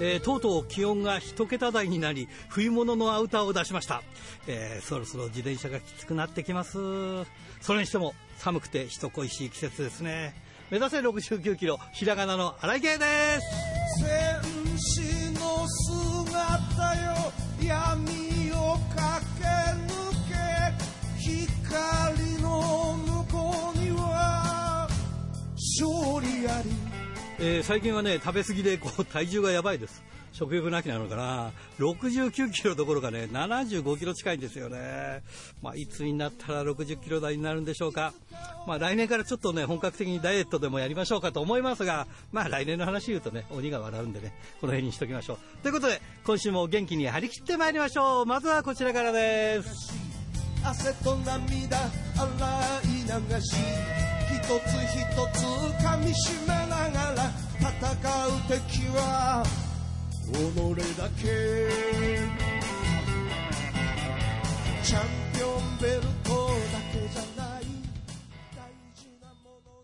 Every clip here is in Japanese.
えー、とうとう気温が一桁台になり冬物のアウターを出しました、えー、そろそろ自転車がきつくなってきます。それにしても寒くて人恋しい季節ですね。目指せ69キロひらがなの荒井圭です。えー、最近はね、食べ過ぎでこう体重がやばいです。食欲なきなのかな。69キロどころかね、75キロ近いんですよね。まあ、いつになったら60キロ台になるんでしょうか。まあ、来年からちょっとね、本格的にダイエットでもやりましょうかと思いますが、まあ、来年の話言うとね、鬼が笑うんでね、この辺にしときましょう。ということで、今週も元気に張り切ってまいりましょう。まずはこちらからです。汗と涙洗い流しつ一つ噛みしめながら戦う敵は己だけチャンピオンベルトだけじゃない大事なもの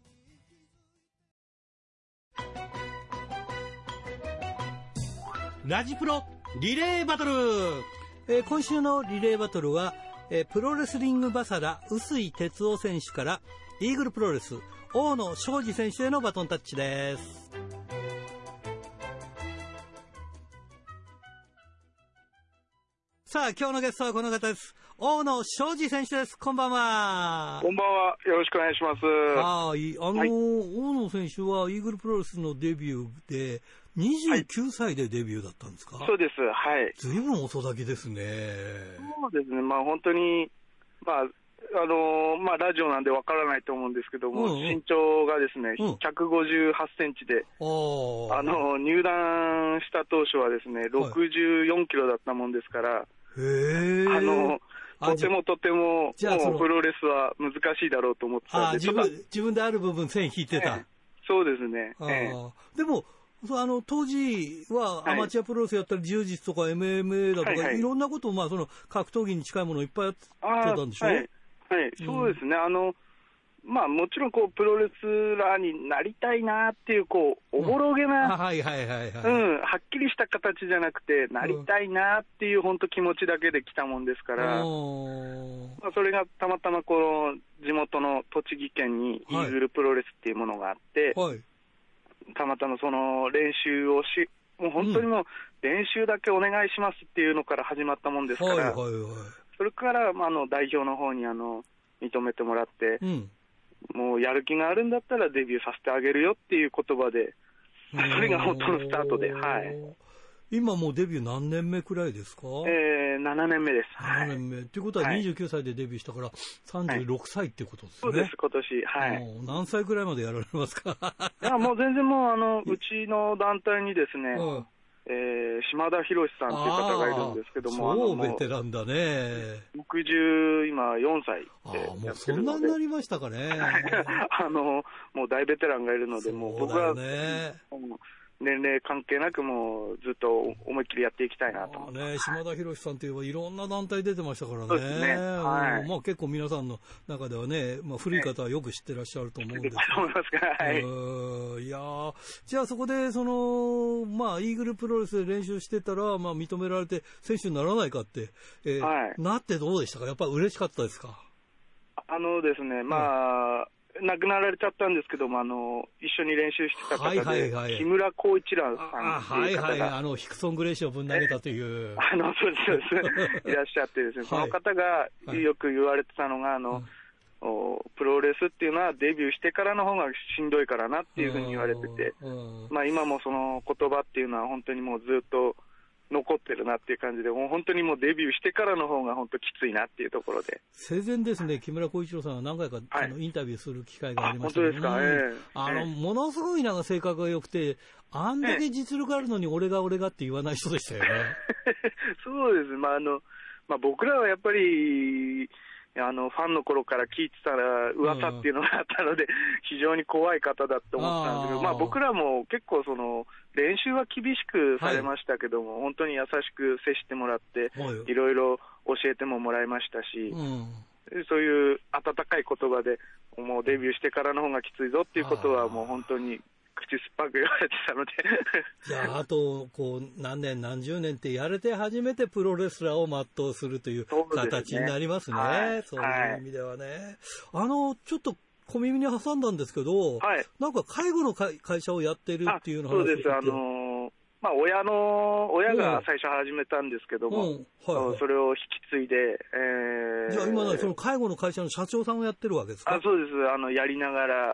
に。ラジプロリレーバトル、えー、今週のリレーバトルは、えー、プロレスリングバサラ臼井哲夫選手からイーグルプロレス大野昌司選手へのバトンタッチです。さあ、今日のゲストはこの方です。大野昌司選手です。こんばんは。こんばんは。よろしくお願いします。はい。あの、はい、大野選手はイーグルプロレスのデビューで、29歳でデビューだったんですか、はい、そうです。はい。ずいぶん遅咲きですね。そうですね。まあ本当に、まあ、あのまあ、ラジオなんでわからないと思うんですけども、うんうん、身長がですね、うん、158センチで、あの入団した当初はですね、64キロだったもんですから、はい、あのとてもとても、もうプロレスは難しいだろうと思ってたんで、自分自分である部分、線引いてた。そうですね。えー、でもあの当時はアマチュアプロレスやったり、柔術とか MMA だとか、はいはい、いろんなことを、まあ、その格闘技に近いものをいっぱいやってたんでしょ？はいはい、そうですね、あのまあ、もちろんこうプロレスラーになりたいなっていう、こうおぼろげな、はいはいはいはい、うん、はっきりした形じゃなくて、なりたいなっていう、本当、気持ちだけで来たもんですから、まあ、それがたまたまこの地元の栃木県にイーグルプロレスっていうものがあって、はい、たまたまその練習をし、もう本当にもう練習だけお願いしますっていうのから始まったもんですから、はいはいはいそれから、まあ、あの代表の方にあの認めてもらって、うん、もうやる気があるんだったらデビューさせてあげるよっていう言葉で、それが本当のスタートで、はい。今もうデビュー何年目くらいですか？えー、7年目です。7年目。と、はい、いうことは29歳でデビューしたから、36歳ってことですね、はい、そうです、今年。はい。何歳くらいまでやられますか？いや、もう全然もう、あの、うちの団体にですね、うんえー、島田博さんという方がいるんですけども、超ベテランだね。60、今4歳であもうそんなになりましたかね。あの、もう大ベテランがいるので、もう僕は、ね、年齢関係なくもうずっと思いっきりやっていきたいなとね、島田博さんといえばいろんな団体出てましたからね。ね。はい、まあ結構皆さんの中ではね、まあ古い方はよく知ってらっしゃると思うんですけど。思い。やじゃあそこでその、まあイーグルプロレスで練習してたら、まあ認められて選手にならないかって、えー、はい、なってどうでしたか？やっぱり嬉しかったですか？あのですね、まあ、はい亡くなられちゃったんですけども、あの一緒に練習してた方で、はいはいはい、木村光一郎さんっていう方が、はいはい、あのヒクソン・グレイシーをぶん投げたという、あのそうですそうです。いらっしゃってですね、その方がよく言われてたのが、あの、おプロレスっていうのはデビューしてからの方がしんどいからなっていうふうに言われてて、まあ、今もその言葉っていうのは本当にもうずっと残ってるなっていう感じで、もう本当にもうデビューしてからの方が本当きついなっていうところで。生前ですね、木村光一郎さんは何回か、はい、あのインタビューする機会がありました、ね、本当ですか、えー、あの、ものすごいなんか性格が良くて、あんだけ実力あるのに俺が俺がって言わない人でしたよね。そうです。まあ、あの、まあ僕らはやっぱり、あのファンの頃から聞いてたら噂っていうのがあったので、非常に怖い方だと思ったんですけど、まあ、僕らも結構その、練習は厳しくされましたけども、はい、本当に優しく接してもらって、い。ろいろ教えてももらいましたし、そういう温かい言葉で、もうデビューしてからの方がきついぞっていうことは、もう本当に口酸っぱく言われてたので。じゃあ、あと、こう、何年、何十年ってやれて初めてプロレスラーを全うするという形になりますね。そう、ねはい、そう意味ではね。はい、あの、ちょっと、小耳に挟んだんですけど、はい、なんか介護の会社をやってるっていうのそうです、あのーまあ、親の、親が最初始めたんですけども、うんはいはい、それを引き継いで、えー、じゃあ今、その介護の会社の社長さんをやってるわけですか？あそうです。あの、やりながら、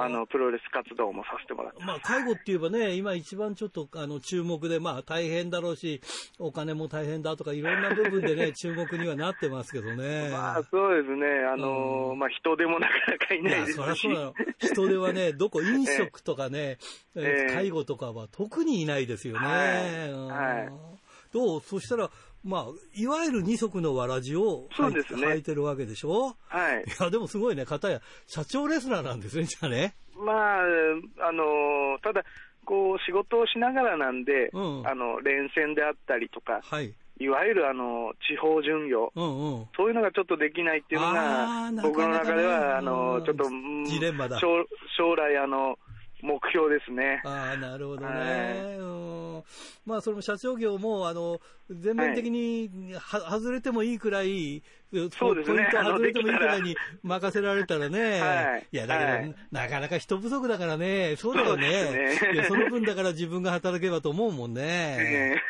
あの、プロレス活動もさせてもらってまあ、介護って言えばね、今一番ちょっと、あの、注目で、まあ、大変だろうし、お金も大変だとか、いろんな部分でね、注目にはなってますけどね。まあ、そうですね。あの、うん、まあ、人でもなかなかいないですし。いや、そりゃそうなの。人ではね、どこ、飲食とかね、えー、介護とかは特にいないですよね。はい。どう？そしたら、まあ、いわゆる二足のわらじを履い,、ね、履いてるわけでしょ？はい。いや、でもすごいね、方や社長レスラーなんですね、じゃあね。まあ、あのただ、こう、仕事をしながらなんで、うん、あの、連戦であったりとか、はい。いわゆるあの地方巡業、うんうん、そういうのがちょっとできないっていうのが、僕の中では、あのちょっと、ジレンマだ将来あの、目標ですね。ああ、なるほどね。はい、まあ、その社長業も、あの、全面的には、はい、外れてもいいくらい、そうですね。外れてもいいくらいに任せられたらね。はい。いや、だけど、はい、なかなか人不足だからね。そうだよね。ねいや、その分だから自分が働けばと思うもんね。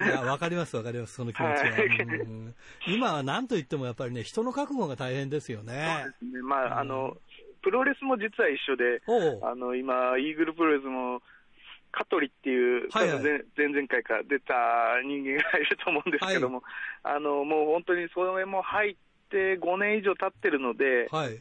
いや、わかります、わかります、その気持ちは。うん、今は何と言ってもやっぱりね、人の覚悟が大変ですよね。そうですね。まあ、あの、プロレスも実は一緒で、あの今、イーグルプロレスも、香取っていう、はいはい、前々回から出た人間がいると思うんですけども、はい、あのもう本当にそれも入って5年以上経ってるので、はい、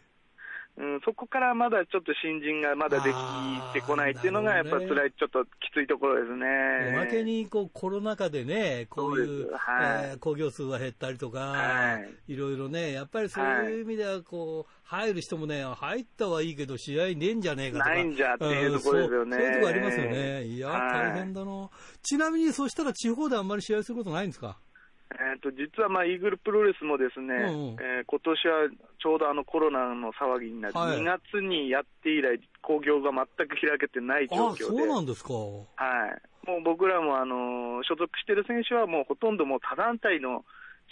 うん、そこからまだちょっと新人がまだできてこないっていうのが、やっぱ辛い、ちょっときついところですね。おまけにこうコロナ禍でね、こういう、はいえー、工業数が減ったりとか、はい、いろいろね、やっぱりそういう意味ではこう、入る人もね、入ったはいいけど、試合ねえんじゃねえかとか。ないんじゃっていうところですよね。そういうとこありますよね。いや、大変だな。ちなみに、そしたら地方であんまり試合することないんですか？えーと、実はまあイーグルプロレスもですね、うんうん、えー、今年はちょうどあのコロナの騒ぎになり、はい、2月にやって以来、興行が全く開けてない状況で、そうなんですか、はい、もう僕らもあの所属している選手は、もうほとんどもう他団体の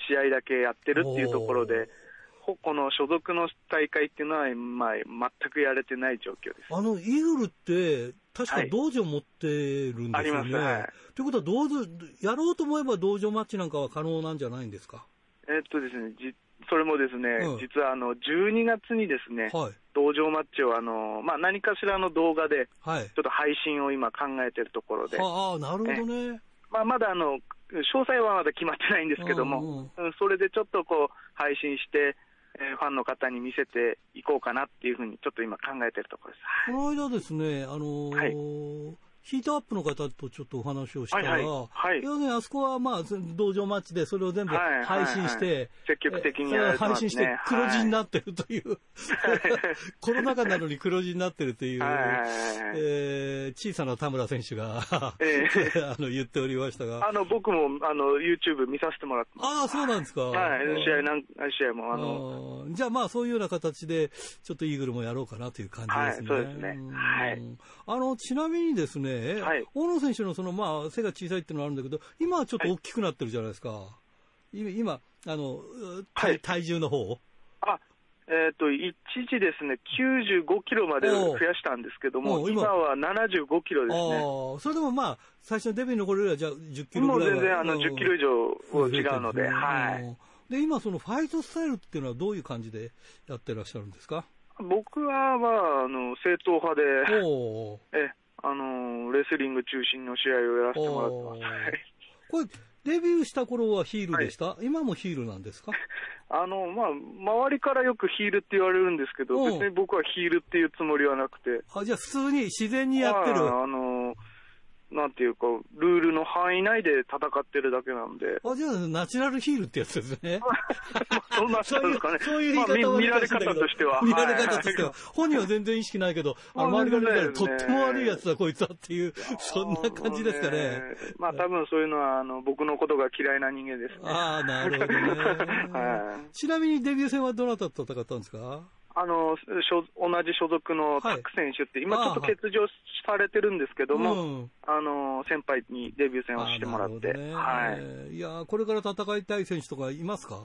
試合だけやってるっていうところで、この所属の大会っていうのは、まあ、全くやれてない状況です。あのイーグルって、確か道場持ってるんですよね。はい。ということは道場、やろうと思えば道場マッチなんかは可能なんじゃないんですか？えっとですね、じそれもですね、うん、実はあの12月にですね、はい、道場マッチをあの、まあ、何かしらの動画で、ちょっと配信を今考えてるところで。ああ、なるほどね。まあ、まだあの詳細はまだ決まってないんですけども、うんうん、それでちょっとこう配信して、えー、ファンの方に見せていこうかなっていうふうに、ちょっと今考えてるところです。この間ですね、あのーはいヒートアップの方とちょっとお話をしたら、はいはい。はい、要するにあそこはまあ道場マッチでそれを全部配信して、はいはい。はい、積極的に、ね、配信して黒字になってるという、はい、コロナ禍なのに黒字になってるという、はいえー、小さな田村選手がえー、あの言っておりましたが。あの僕もあの YouTube 見させてもらってああ、そうなんですか。はい、試合何試合もあの。じゃあまあそういうような形で、ちょっとイーグルもやろうかなという感じですね。はい、そうですね。はい。あの、ちなみにですね、はい、大野選手のその、まあ、背が小さいっていうのはあるんだけど、今はちょっと大きくなってるじゃないですか。はい、今、あの、体体重の方あ、えっ、ー、と、一時ですね、95キロまで増やしたんですけども、今。は75キロですね。それでもまあ、最初のデビューの頃よりは、じゃあ10キロぐらいもう全然、あの、10キロ以上違うので、はい。で、今、そのファイトスタイルっていうのはどういう感じでやってらっしゃるんですか？僕は、まあ、あの、正統派で、え、あのレスリング中心の試合をやらせてもらってます。これ、デビューした頃はヒールでした、はい、今もヒールなんですか？あの、まあ、周りからよくヒールって言われるんですけど、別に僕はヒールっていうつもりはなくて。あ、じゃあ普通に自然にやってる。あの、なんていうか、ルールの範囲内で戦ってるだけなんで。あ、じゃあ、ナチュラルヒールってやつですね。そうなですかね。そういう言い方は見られ方としては。見られ方としては。本人は全然意識ないけど、あの周りが見たらとっても悪いやつだ、こいつはっていう、そんな感じですかね。まあ多分そういうのは、あの、僕のことが嫌いな人間ですね。ああ、なるほどね。ちなみにデビュー戦はどなたと戦ったんですか？あの同じ所属のタック選手って、今ちょっと欠場されてるんですけども、あの先輩にデビュー戦をしてもらって、ね、はい、いやこれから戦いたい選手とかいますか？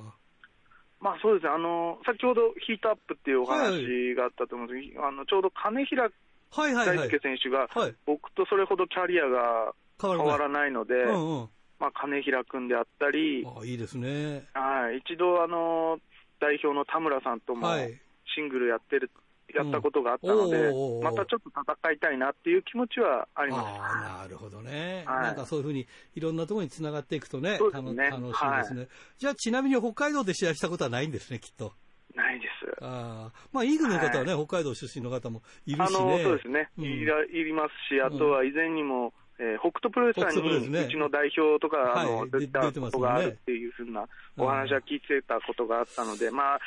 まあそうですね、あの先ほどヒートアップっていうお話があったと思うんですけど、はい、あのちょうど金平大輔選手が、僕とそれほどキャリアが変わらない。ので、うんうん、まあ、金平君であったり、あいいですね。はい、一度あの、代表の田村さんとも、はいシングルやってる、やったことがあったので、うん、またちょっと戦いたいなっていう気持ちはあります。あなるほどね、はい、なんかそういうふうにいろんなところにつながっていくとね、そうですね。楽しいですね、はい、じゃあ、ちなみに北海道で試合したことはないんですね、きっと。ないです。あまあ、イーグルの方はね、はい、北海道出身の方もいるし、ね、あのそうですね、うん、いらいりますし、あとは以前にも、えー、北斗プロレスさんに、ね、うちの代表とか、はい、あの出たことがあるっていうふうなお話は聞いてたことがあったので、まあ、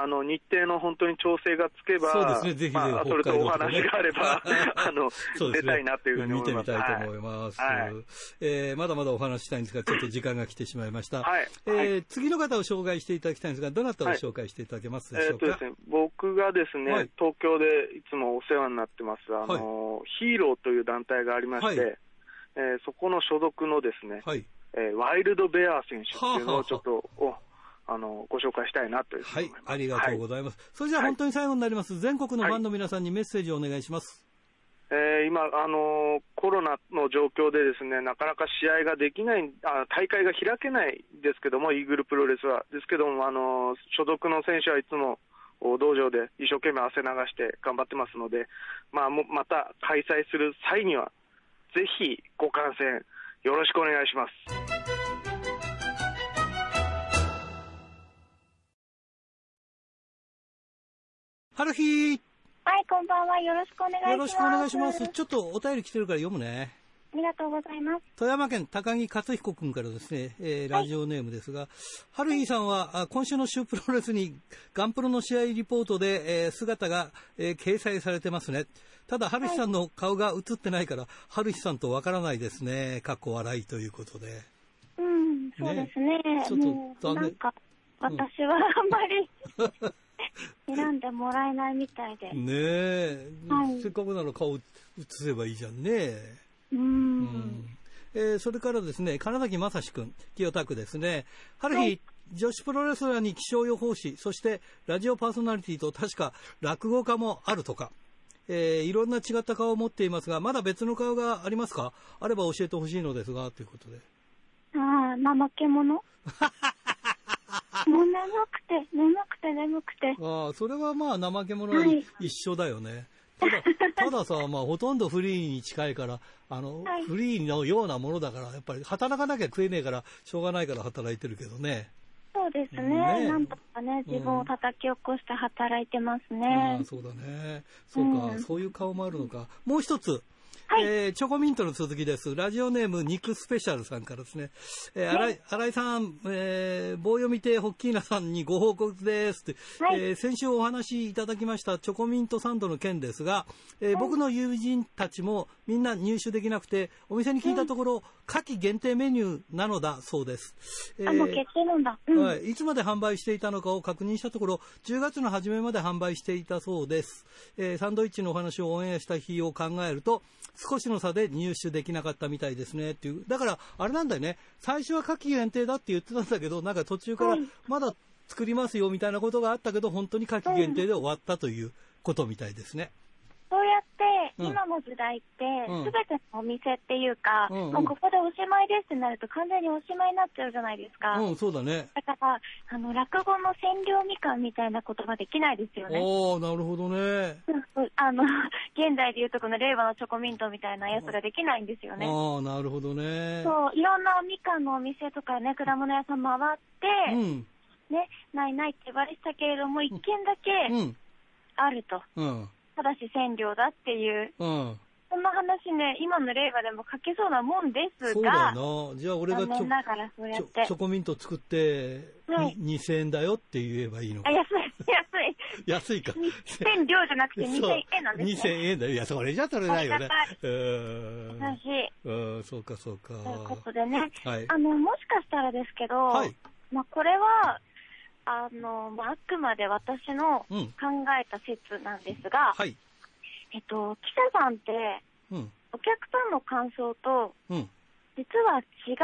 あの日程の本当に調整がつけば、そうですね、ぜひぜひ、まあ、それとお話があれば、あの、ね、出たいなというふうに思います。見てみたいと思います。はい、えー、まだまだお話したいんですが、ちょっと時間が来てしまいました。はい。えー、次の方を紹介していただきたいんですが、どなたを紹介していただけますでしょうか？はい、えー、とですね、僕がですね、はい、東京でいつもお世話になってます、あの、ヒーローという団体がありまして、えー、そこの所属のですね、はい、えー、ワイルドベア選手っていうのをちょっと、はあの、ご紹介したいなというはい、ありがとうございます。はい、それじゃあ本当に最後になります、はい、全国のファンの皆さんにメッセージをお願いします。えー、今、あのー、コロナの状況でですね、なかなか試合ができないあ、大会が開けないですけども、イーグルプロレスは。ですけども、あのー、所属の選手はいつも道場で一生懸命汗流して頑張ってますので、まあ、また開催する際には、ぜひご観戦よろしくお願いします。春日はい、こんばんは。よろしくお願いします。よろしくお願いします。ちょっとお便り来てるから読むね。ありがとうございます。富山県高木克彦君からですね、えー、ラジオネームですが、はい、春日さんは今週の週プロレスに ガンプロの試合リポートで、えー、姿が、えー、掲載されてますね。ただ、春日さんの顔が映ってないから、はい、春日さんとわからないですね。かっこ笑いということで。うん、そうですね。ねちょっと残念。なんか、私はあんまり、選んでもらえないみたいで。ねえ、はい、せっかくなら顔映せばいいじゃんね。うん。うんえー、それからですね、金崎正史君、清田区ですね。春日、はい、女子プロレスラーに気象予報士、そしてラジオパーソナリティと確か落語家もあるとか。えー、いろんな違った顔を持っていますが、まだ別の顔がありますか？あれば教えてほしいのですが、ということで。ああ、怠け者？もう眠くて、眠くて、眠くて。ああ、それはまあ、怠け者は一緒だよね。ただ、たださ、まあ、ほとんどフリーに近いから、あの、はい、フリーのようなものだから、やっぱり働かなきゃ食えねえから、しょうがないから働いてるけどね。そうですね。ねなんとかね、自分を叩き起こして働いてますね。うん、ああ、そうだね。そうか、うん、そういう顔もあるのか。もう一つ。はい、えー、チョコミントの続きです。ラジオネーム肉スペシャルさんからですね。えー、新井、新井さん、えー、棒読み亭ホッキーナさんにご報告ですって、はい、えー、先週お話しいただきましたチョコミントサンドの件ですが、えー、僕の友人たちもみんな入手できなくて、お店に聞いたところ、夏季限定メニューなのだそうです。えー、あ、もう決定なんだ、うん、はい。いつまで販売していたのかを確認したところ、10月の初めまで販売していたそうです。えー、サンドイッチのお話をオンエアした日を考えると、少しの差で入手できなかったみたいですねっていう。だから、あれなんだよね。最初は夏季限定だって言ってたんだけど、なんか途中からまだ作りますよみたいなことがあったけど、本当に夏季限定で終わったということみたいですね。そうやって、今の時代って、すべてのお店っていうか、うんうん、もうここでおしまいですってなると完全におしまいになっちゃうじゃないですか。うん、そうだね。だから、あの、落語の占領みかんみたいなことができないですよね。おー、なるほどね。あの、現代でいうとこの令和のチョコミントみたいなやつができないんですよね。ああ、なるほどね。そう、いろんなみかんのお店とかね、果物屋さん回って、うん、ね、ないないって言われてたけれども、一軒だけ、あると。うんただし占領だっていうそんな話ね、今の令和でも書けそうなもんですが、そうだよな。じゃあ俺がちょチョコミント作って、はい、2000円だよって言えばいいのか。安い、安い。安いか。2000両じゃなくて 2000円なんですね。2000円だよ。いや、それじゃ取れないよね。うん。優しい。うん、そうか、そうか。ということでね、はい、あの、もしかしたらですけど、はい、まあ、これは、あの、まあ、あくまで私の考えた説なんですが、うん、はい。えっと、記者さんって、うん、お客さんの感想と、うん、実は違う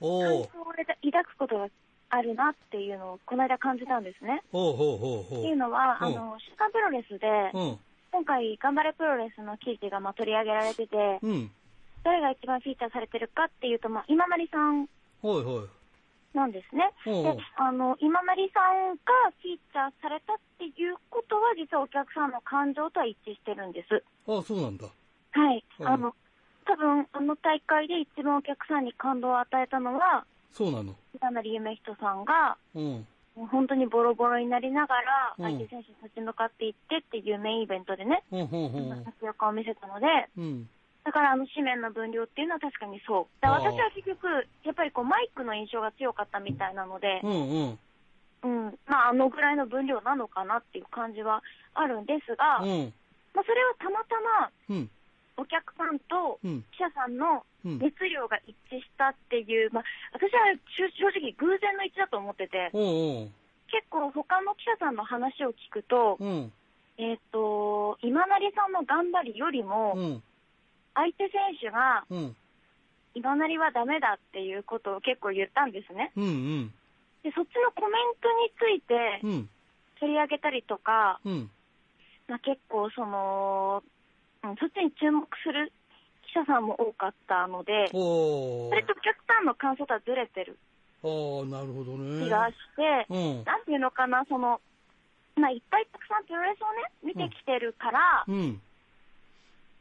感想を抱くことがあるなっていうのをこの間感じたんですね。ほうほうほうほう。っていうのは、あの、週刊プロレスで、今回、頑張れプロレスの記事がまあ取り上げられてて、うん、誰が一番フィーチャーされてるかっていうと、まあ、今成さんなんですね。で、あの、今成さんがフィーチャーされたっていうことは、実はお客さんの感情とは一致してるんです。ああ、そうなんだ。はい。あの、多分、あの大会で一番お客さんに感動を与えたのは、そうなの。今成夢人さんが、うん。もう本当にボロボロになりながら、相手選手に立ち向かっていってっていうメインイベントでね、うん、活躍を見せたので、うん、だからあの紙面の分量っていうのは確かにそう。だ私は結局、やっぱりこうマイクの印象が強かったみたいなので、うん、うん、まああのぐらいの分量なのかなっていう感じはあるんですが、うん、まあそれはたまたま、お客さんと記者さんの熱量が一致したっていう、まあ私は正直偶然の一致だと思ってて、うんう。ん、結構他の記者さんの話を聞くと、えっ、ー、と、今成さんの頑張りよりも、相手選手が、今成はダメだっていうことを結構言ったんですね。うんうん、でそっちのコメントについて取り上げたりとか、うん、まあ、結構その、うん、そっちに注目する記者さんも多かったので、それとお客さんの感想とはずれてる。ああ、なるほどね。気がして、うん、なんていうのかな、その、まあ、いっぱいたくさんプロレスをね、見てきてるから、うん、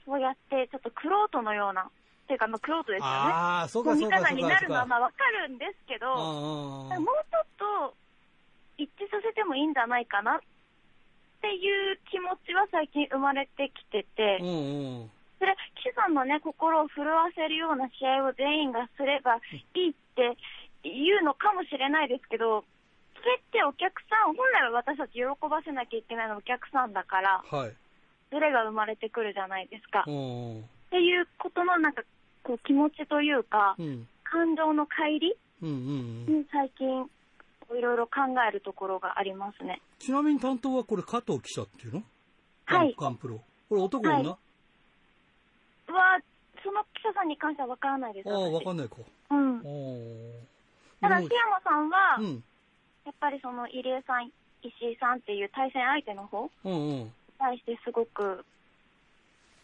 そうやって、ちょっとクロートのような、っていうか、まあ、クロートですよね。ああ、そうかそうか。見方になるのはまあわかるんですけど、もうちょっと一致させてもいいんじゃないかなっていう気持ちは最近生まれてきてて、うんうんそれ、記者さんのね、心を震わせるような試合を全員がすればいいって言うのかもしれないですけど、それってお客さん、本来は私たち喜ばせなきゃいけないのはお客さんだから、はい、ズレが生まれてくるじゃないですか。っていうことのなんかこう気持ちというか、うん、感情の乖離？に最近いろいろ考えるところがありますね。ちなみに担当はこれ加藤記者っていうの？はい。ガンプロ。これ男女、はい、は、その記者さんに関しては分からないです。ああ、分かんないか。うん。ただ、檜山さんは、うん、やっぱりその入江さん、石井さんっていう対戦相手の方、うんうん、対してすごく、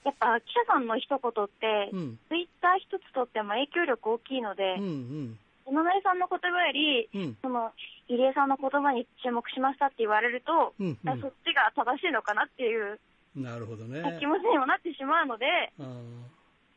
やっぱ記者さんの一言って、うん、ツイッター一つとっても影響力大きいので、うんうん。今成さんの言葉より、うん、その入江さんの言葉に注目しましたって言われると、うんうん、そっちが正しいのかなっていうなるほどね。気持ちにもなってしまうので、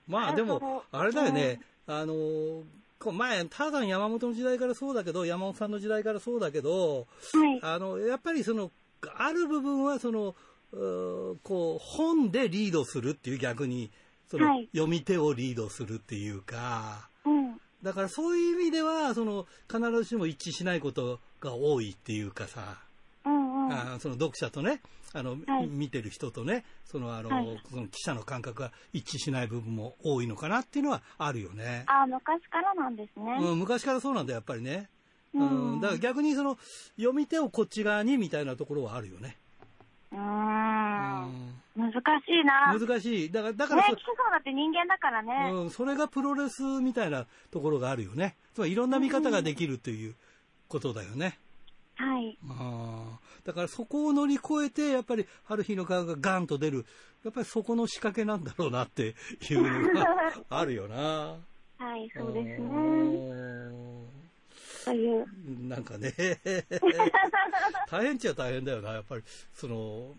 まあでも、あれだよね、うん、あの前、ターザン山本の時代からそうだけど、山本さんの時代からそうだけど、はい、あのやっぱりその、ある部分はその、こう、本でリードするっていう逆に、その、読み手をリードするっていうか、うん、だからそういう意味では、その、必ずしも一致しないことが多いっていうかさ、うんうん、あその読者とね、あの、はい、見てる人とね、その、あの、はい、その記者の感覚が一致しない部分も多いのかなっていうのはあるよね。あ昔からなんですね。うん、昔からそうなんだ、やっぱりね。うん、うん、だから逆にその、読み手をこっち側にみたいなところはあるよね。うん。難しいな。難しい。だから、だからね、基礎だって人間だからね。うん、それがプロレスみたいなところがあるよね。つまりいろんな見方ができるということだよね。はい。あだからそこを乗り越えて、やっぱり春日の顔がガンと出る。やっぱりそこの仕掛けなんだろうなっていうのがあるよな。はい、そうですね。そういう。なんかね、大変っちゃ大変だよな、やっぱり、その、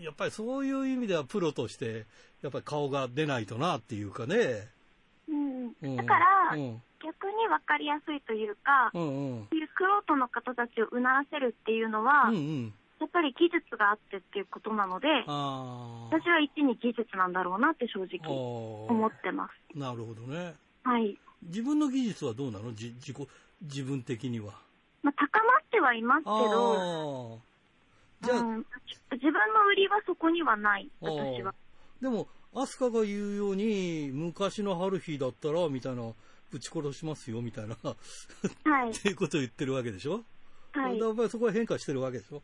やっぱりそういう意味ではプロとして、やっぱり顔が出ないとなっていうかね。うん。だから、うん、逆に分かりやすいというか、うんうん、いうクロートの方たちをうならせるっていうのは、うんうん、やっぱり技術があってっていうことなので、私は一に技術なんだろうなって正直思ってます。なるほどね。はい。自分の技術はどうなの？自自己、自分的には。まあ、高まってはいますけど、じゃあ、うん、自分の売りはそこにはない、私は。でも、アスカが言うように、昔の春日だったら、みたいな、ぶち殺しますよ、みたいな、はい。っていうことを言ってるわけでしょ？はい。やっぱりそこは変化してるわけでしょ？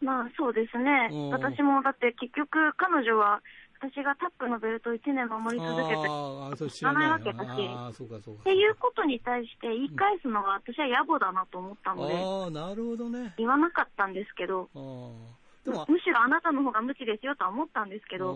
まあそうですね。私もだって結局彼女は私がタップのベルトを1年守り続けて知らないわけだし、っていうことに対して言い返すのは私は野暮だなと思ったので、あなるほどね。言わなかったんですけど、でもむしろあなたの方が無知ですよとは思ったんですけど、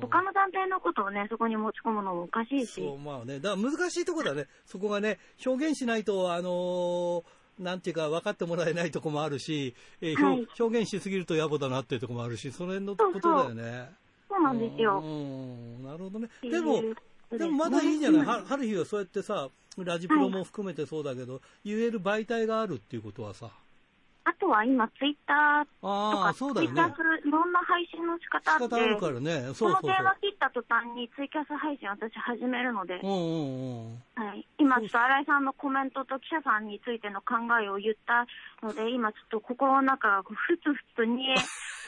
他の団体のことをね、そこに持ち込むのもおかしいし。そう、まあね、だから難しいところだね。そこがね、表現しないと、あのーなんていうか分かってもらえないとこもあるし、えーはい、表現しすぎると野暮だなっていうとこもあるし、その辺のことだよね。そうなんですよ。うん、なるほどね。でも、でもまだいいじゃない。は春日はそうやってさ、ラジプロも含めてそうだけど、はい、言える媒体があるっていうことはさ、あとは今、ツイッターとか、そうだよね、ツイッターするいろんな配信の仕方って、あるからね、そうそうこの電話切った途端にツイキャス配信私始めるので、はい、今ちょっと新井さんのコメントと記者さんについての考えを言ったので、今ちょっと心の中がふつふつと煮え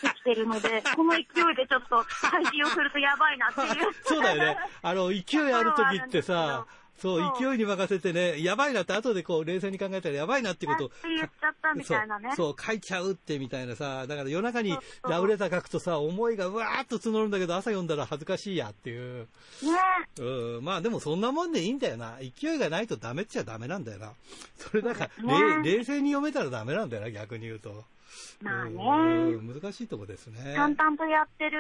てきてるので、この勢いでちょっと配信をするとやばいなっていう。そうだよね。あの、勢いある時ってさ、そう、勢いに任せてね、やばいなって、後でこう、冷静に考えたらやばいなってことを。言っちゃったみたいなね。そう、書いちゃうってみたいなさ、だから夜中にラブレター書くとさ、思いがうわーっと募るんだけど、朝読んだら恥ずかしいやっていう。ねうん、まあでもそんなもんでいいんだよな。勢いがないとダメっちゃダメなんだよな。それだか、ね、冷静に読めたらダメなんだよな、逆に言うと。まあね。難しいとこですね。淡々とやってる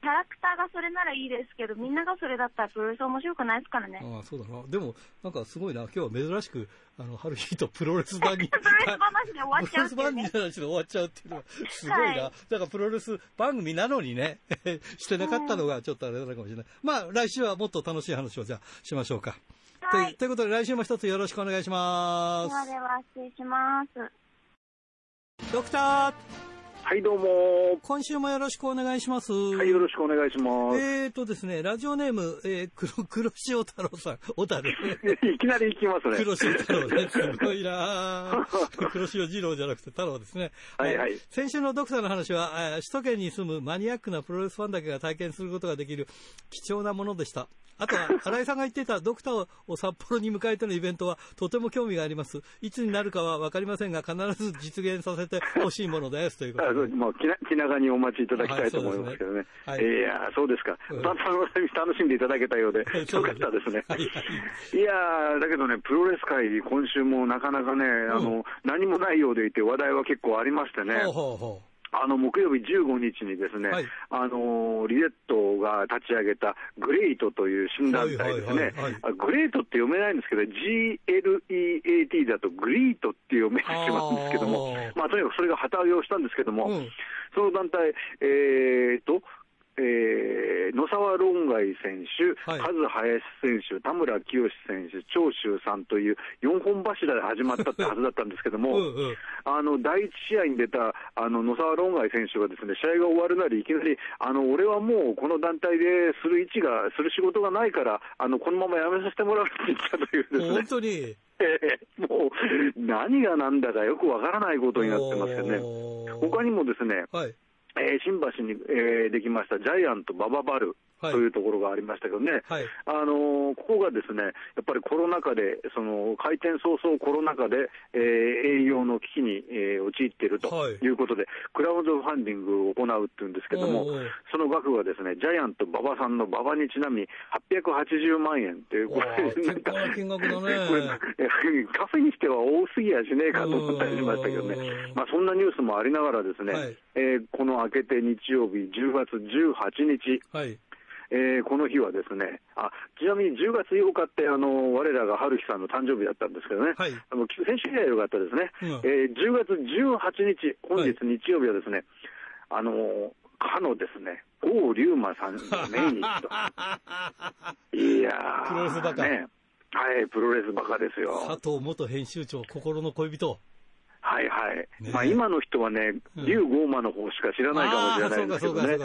キャラクターがそれならいいですけど、みんながそれだったらプロレス面白くないですからね。ああ、そうだな。でも、なんかすごいな。今日は珍しく、あの、春日とプロレス番組。プロレス話で終わっちゃう、ね。プロレス番組の話で終わっちゃうっていうのは、すごいな。はい、だからプロレス番組なのにね、してなかったのがちょっとあれなのかもしれない。まあ、来週はもっと楽しい話をじゃあしましょうか。はい、ということで来週も一つよろしくお願いします。では失礼します。ドクター。はいどうも。今週もよろしくお願いします。はいよろしくお願いします。えーとですねラジオネーム、えー、黒黒潮太郎さん小樽。いきなり行きますね。黒潮太郎ね。すごいな 黒潮二郎じゃなくて太郎ですね。はいはい、先週のドクターの話は、えー、首都圏に住むマニアックなプロレスファンだけが体験することができる貴重なものでしたあとは、新井さんが言っていたドクターを札幌に迎えてのイベントはとても興味があります。いつになるかは分かりませんが、必ず実現させてほしいものです。ということで。もう気長にお待ちいただきたいと思いますけどね。はい、ねはい、いやそうですか。うん、楽しんでいただけたようで、よかったですね。はい、いやだけどね、プロレス界、今週もなかなかね、あの、うん、何もないようでいて、話題は結構ありましてね。ほうほうほうあの木曜日15日にですね、はい、あのリレットが立ち上げたグレイトという新団体ですね、グレイトって読めないんですけど、GLEAT だとグリートって読めてしまうんですけども、まあ、とにかくそれが旗揚げをしたんですけども、うん、その団体、えーと、えー、野沢論外選手、はい、カズ林選手、田村清選手、長州さんという4本柱で始まったってはずだったんですけども、うんうん、あの第1試合に出たあの野沢論外選手がですね試合が終わるなり、いきなり、あの俺はもうこの団体でする位置が、する仕事がないから、あのこのままやめさせてもらうって言ったというですね。本当に。もう何が何だかよくわからないことになってますよね。他にもですね、はい。えー、新橋に、えー、できましたジャイアントバババル。というところがありましたけどね、はい、あのー、ここがですねやっぱりコロナ禍で、その開店早々コロナ禍で、えー、営業の危機に、えー、陥っているとい。うことで、はい、クラウドファンディングを行うっていうんですけども、その額はですねジャイアント馬場さんの馬場にちなみ880万円っていう、これ、なんか、金額だね、これカフェにしては多すぎやしねえかと思ったりしましたけどね、まあ、そんなニュースもありながらですね、はい、えー、この明けて日曜日10月18日、はいえー、この日はですね、あちなみに10月8日って、あの我らが春樹さんの誕生日だったんですけどね、はい、あの先週以来よかったですね、うん、えー、10月18日、本日日曜日はですね、はい、あのかのですね、郷龍馬さんの命日と。いやー、プロレスバカ。ね、はい、プロレスバカですよ。佐藤元編集長、心の恋人。はいはい。ね、まあ今の人はね、竜豪馬の方しか知らないかもしれないんですけどね。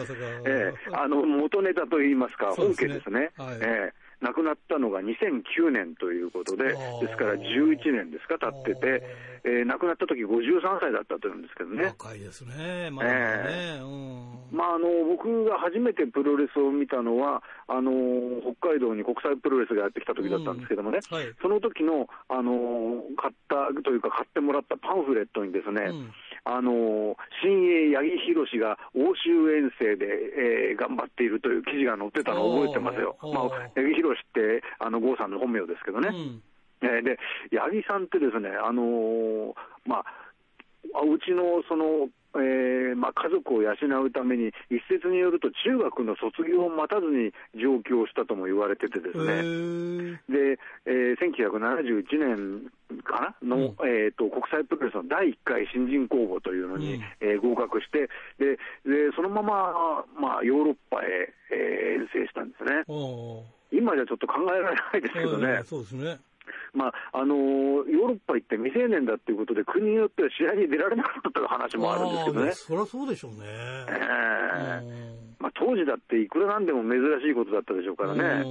ええ、あの、元ネタといいますか、本家ですね。はい、ええ亡くなったのが2009年ということで、ですから11年ですか、経ってて、えー、亡くなった時53歳だったというんですけどね。若いですね、まあ、ね、えー、まあ、あの僕が初めてプロレスを見たのは、あの北海道に国際プロレスがやってきた時だったんですけどもね、うん。はい、その時のあの買ったというか、買ってもらったパンフレットにですね、うんあの新鋭八木弘が欧州遠征で、えー、頑張っているという記事が載ってたのを覚えてますよ。まあ、八木弘って、あの、郷さんの本名ですけどね。うんえー、で、八木さんってですね、あのー、まあ、うちのそのえーまあ、家族を養うために、一説によると中学の卒業を待たずに上京したとも言われててですね、で、えー、1971年かな？の、うん、えーと、国際プロレスの第1回新人公募というのに、うん、えー、合格してでで、そのまま、まあ、ヨーロッパへ、えー、遠征したんですね。今じゃちょっと考えられないですけどね。そうですねまああのー、ヨーロッパ行って未成年だっていうことで、国によっては試合に出られなかったという話もあるんですけどね。そりゃそうでしょうね。えーまあ、当時だっていくらなんでも珍しいことだったでしょうからね。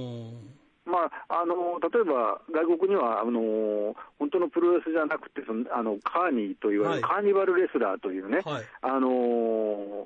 まあ、あの例えば外国にはあの本当のプロレスじゃなくてそのあのカーニーといわれる、カーニバルレスラーというね、はい、あのー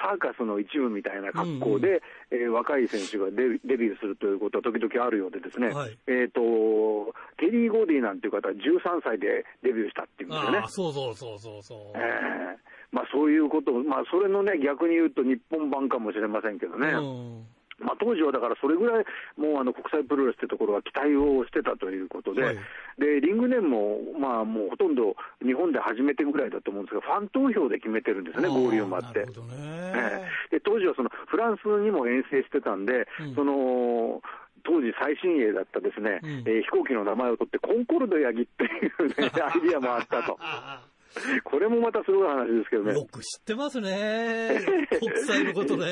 サーカスの一部みたいな格好で、うん、えー、若い選手がデデビューするということは時々あるようでですね、はい、えっ、ー、と、テリー・ゴディなんていう方は13歳でデビューしたっていうんですよね。そうそうそうそうそう。えー、まあそういうこと、まあそれのね、逆に言うと日本版かもしれませんけどね。うんまあ、当時はだからそれぐらい、もうあの国際プロレスってところは期待をしてたということで、はい、でリングネームも、まあ、もうほとんど日本で初めてぐらいだと思うんですが、ファン投票で決めてるんですね、合流もあって。えー、で当時はそのフランスにも遠征してたんで、うん、その当時最新鋭だったですね、うん、えー、飛行機の名前を取ってコンコルドヤギっていうね、アイディアもあったと。これもまたすごい話ですけどね。よく知ってますね。国際のことね。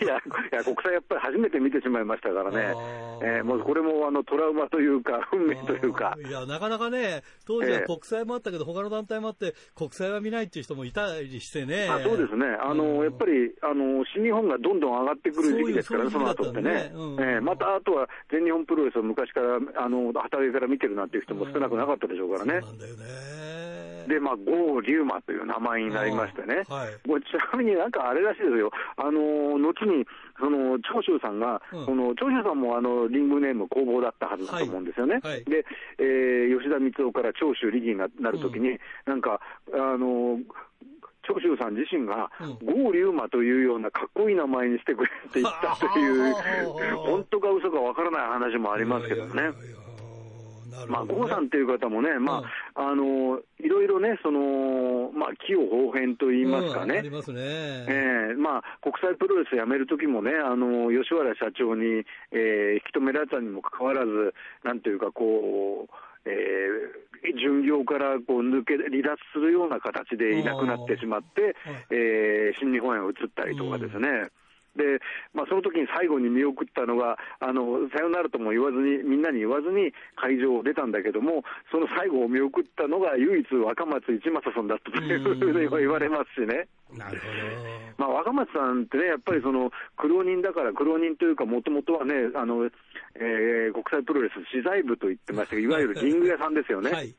いや、いや国際やっぱり初めて見てしまいましたからね。えー、もうこれもあのトラウマというか、運命というか。いや、なかなかね、当時は国際もあったけど、他の団体もあって、国際は見ないっていう人もいたりしてね。あそうですね。あの、やっぱり、あの、新日本がどんどん上がってくる時期ですからね、その後ってね。うん、えー、また、あとは全日本プロレスを昔から、あの、畑から見てるなんていう人も少なくなかったでしょうからね。そうなんだよね。で、まあ、郷龍馬という名前になりましてね、はい、もうちなみになんかあれらしいですよ、あの後にその長州さんが、うん、その長州さんもあのリングネーム工房だったはずだと思うんですよね、はいはい、で、えー、吉田光夫から長州力になるときに、うん、なんか、あの長州さん自身が、郷龍馬というようなかっこいい名前にしてくれって言ったという、本当か嘘かわからない話もありますけどね。まあ、郷さんっていう方もね、まあ、あの、いろいろね、その、まあ、器用方変と言いますかね。ありますね。ええまあ、国際プロレス辞める時もね、あの、吉原社長に、えー、引き止められたにもかかわらず、なんていうか、こう、えー、巡業からこう抜け離脱するような形でいなくなってしまって、えー、新日本へ移ったりとかですね。うんで、まあ、その時に最後に見送ったのが、あのさよならとも言わずに、みんなに言わずに会場を出たんだけども、その最後を見送ったのが唯一若松一正さんだったというふうに言われますしね。なるほど。まあ、若松さんってね、やっぱりその苦労人だから、苦労人というか、もともとはね、あの、えー、国際プロレス資材部と言ってました いわゆるリング屋さんですよね。はい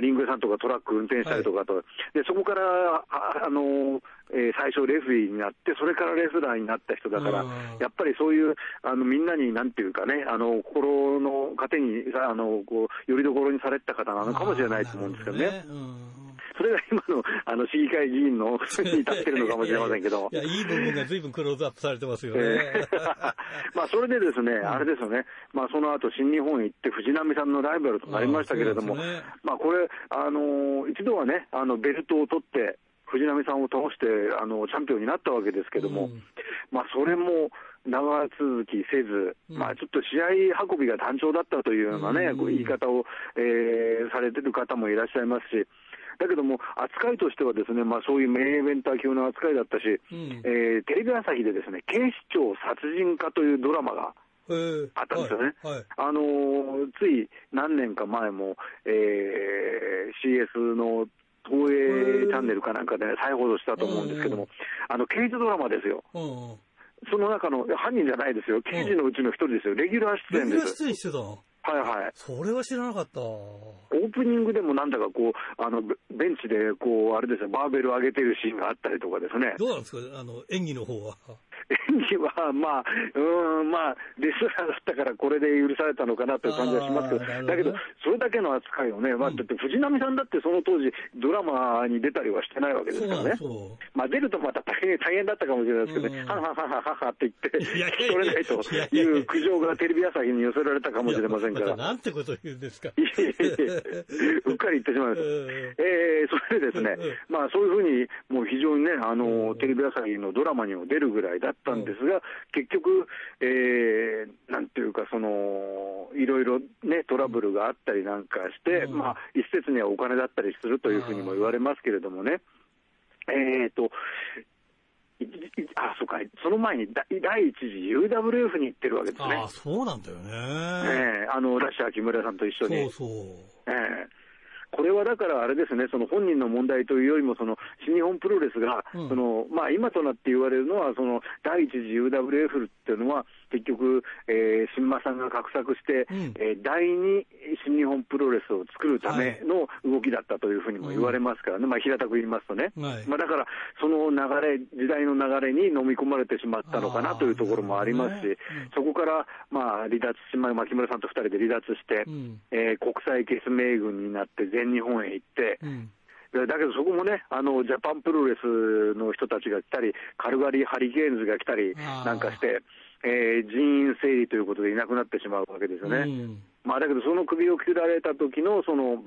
リング屋さんとかトラック運転したりとかと、はい、でそこからあ、あのえー、最初レフリーになって、それからレスラーになった人だから、やっぱりそういうあのみんなになんていうかね、あの心の糧にあのこうよりどころにされた方なのかもしれないと思うんですけどね。それが今のあの市議会議員のに立ってるのかもしれませんけど。いや、いい部分が随分クローズアップされてますよね。まあ、それでですね、あれですよね、まあ、その後新日本行って藤波さんのライバルとなりましたけれども、ね、まあ、これ、あの一度はね、あのベルトを取って、藤波さんを倒してあのチャンピオンになったわけですけども、うん、まあ、それも長続きせず、うん、まあ、ちょっと試合運びが単調だったというようなね、うん、言い方を、えー、されてる方もいらっしゃいますし、だけども、扱いとしてはですね、まあ、そういうメインイベンター級の扱いだったし、うん、えー、テレビ朝日でですね、警視庁殺人課というドラマが、あったんですよね、はい。はい、あのー、つい何年か前も、えー、CS の東映チャンネルかなんかで、ね、再放送したと思うんですけども、あの刑事ドラマですよ。その中の犯人じゃないですよ、刑事のうちの一人ですよ、レギュラー出演です。レギュラー出演してたはいはい。それは知らなかった。オープニングでもなんだかこう、あの、ベンチでこう、あれですよ、バーベル上げてるシーンがあったりとかですね。どうなんですか？あの、演技の方は。演技は、まあ、うん、まあ、レスラーだったからこれで許されたのかなという感じはしますけど、どだけど、それだけの扱いをね、まあ、だって藤波さんだってその当時、ドラマに出たりはしてないわけですからね。まあ、出るとまた大変、大変だったかもしれないですけどね、ははははははって言って、取れないという苦情がテレビ朝日に寄せられたかもしれませんから。なんてこと言うんですか。うっかり言ってしまいました。えー、それでですね、まあ、そういうふうに、もう非常にね、あの、テレビ朝日のドラマにも出るぐらいだったんですが、結局、えー、なんていうか、その、いろいろね、トラブルがあったりなんかして、まあ、一説にはお金だったりするというふうにも言われますけれどもね、えーと、あ、その前に第一次 UWF に行ってるわけですね。あそうなんだよね。えー、あの、ラッシャー木村さんと一緒に。そうそう。えーこれはだからあれですね、その本人の問題というよりも、その新日本プロレスが、うん、そのまあ、今となって言われるのは、その第一次 UWF っていうのは、結局、えー、新馬さんが画策して、うん、えー、第二新日本プロレスを作るための動きだったというふうにも言われますからね、まあ、平たく言いますとね、はい、まあ、だから、その流れ、時代の流れに飲み込まれてしまったのかなというところもありますし、ねうん、そこから、まあ、離脱し、まあ、木村さんと2人で離脱して、うん、えー、国際決命軍になって、全日本へ行って、だけどそこもね、あのジャパンプロレスの人たちが来たり、カルガリーハリケーンズが来たりなんかして、えー、人員整理ということでいなくなってしまうわけですよね。うん、まあ、だけど、その首を切られた時のその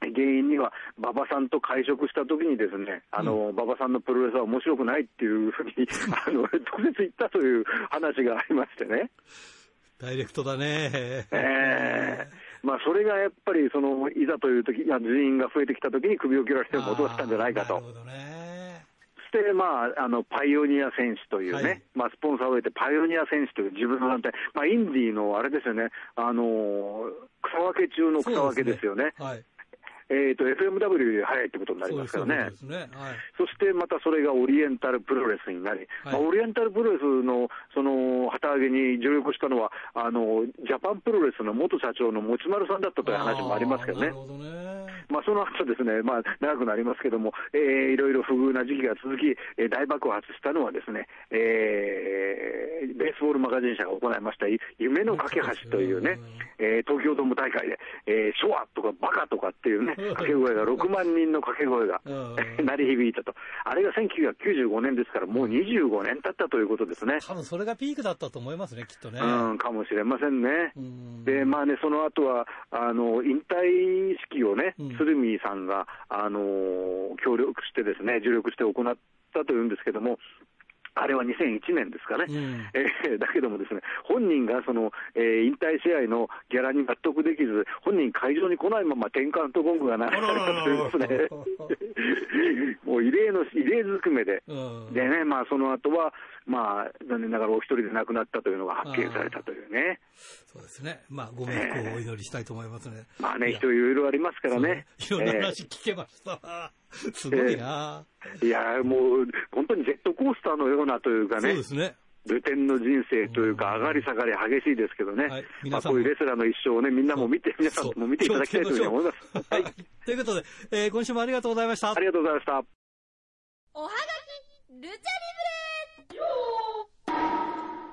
原因には、馬場さんと会食したときにですね、あの、馬、う、場、さんのプロレスは面白くないっていうふうに、あの、直接言ったという話がありましてね。ダイレクトだね。ええー、まあ、それがやっぱり、その、いざという時、人員が増えてきたときに首を切られてることだったんじゃないかと。なるほどね。して、まあ、あのパイオニア選手というね、はい、まあ、スポンサーを得て、パイオニア選手という自分の団体、まあ、インディーのあれですよね、あの草分け中の草分けですよね。はい、えーと、FMW より早いってことになりますからね、そ、ね。はい、そしてまたそれがオリエンタルプロレスになり、はい、まあ、オリエンタルプロレスのその旗揚げに助力したのはあの、ジャパンプロレスの元社長の持丸さんだったという話もありますけどね。まあ、その後ですね、まあ、長くなりますけども、えー、いろいろ不遇な時期が続き、えー、大爆発したのはですね、えー、ベースボールマガジン社が行いました夢の架け橋というね、えー、東京ドーム大会で、えー、ショアとかバカとかっていうね、掛け声が、6万人の掛け声が 鳴り響いたと。あれが1995年ですから、もう25年経ったということですね。多分それがピークだったと思いますね、きっとね。うん、かもしれませんね。で、まあね、その後は、あの、引退式をね、鶴見さんが、あの、協力してですね、助力して行ったというんですけども、あれは2001年ですかね、うん、えー、だけども、ですね本人がその、えー、引退試合のギャラに納得できず、本人、会場に来ないまま転換とゴングが流されたというですね、もう異例の異例ずくめで、でね、まあ、その後は、まあ、残念ながらお一人で亡くなったというのが発見されたというね。そうですね。まあ、ご冥福をお祈りしたいと思いますね。えー、まあね、人いろいろありますからね。いろんな話聞けました。すごいな、えー、いや、もう、本当にジェットコースターのようなというかね。そうですね。ルテンの人生というか、上がり下がり激しいですけどね、はい、まあ、こういうレスラーの一生をね、みんなも見て、皆さんも見ていただきたいというふうに思います。はい、ということで、えー、今週もありがとうございました。ありがとうございました。おはがき、ルチャリブレ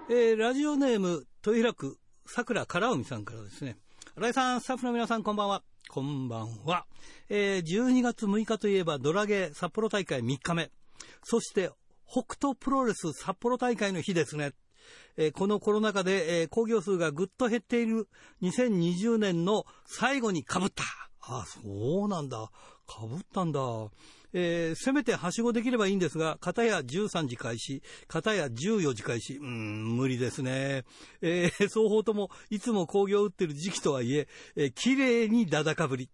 えー、ラジオネーム、豊平区、桜から海さんからですね。新井さん、スタッフの皆さん、こんばんは。こんばんは。えー、12月6日といえば、ドラゲー札幌大会3日目。そして、北斗プロレス札幌大会の日ですね。えー、このコロナ禍で、えー、興行数がぐっと減っている2020年の最後に被った。あ、そうなんだ。被ったんだ。えー、せめてはしごできればいいんですが、片や13時開始、片や14時開始、うん、無理ですね。えー、双方ともいつも工業を打ってる時期とはいえ、えー、綺麗にだだかぶり。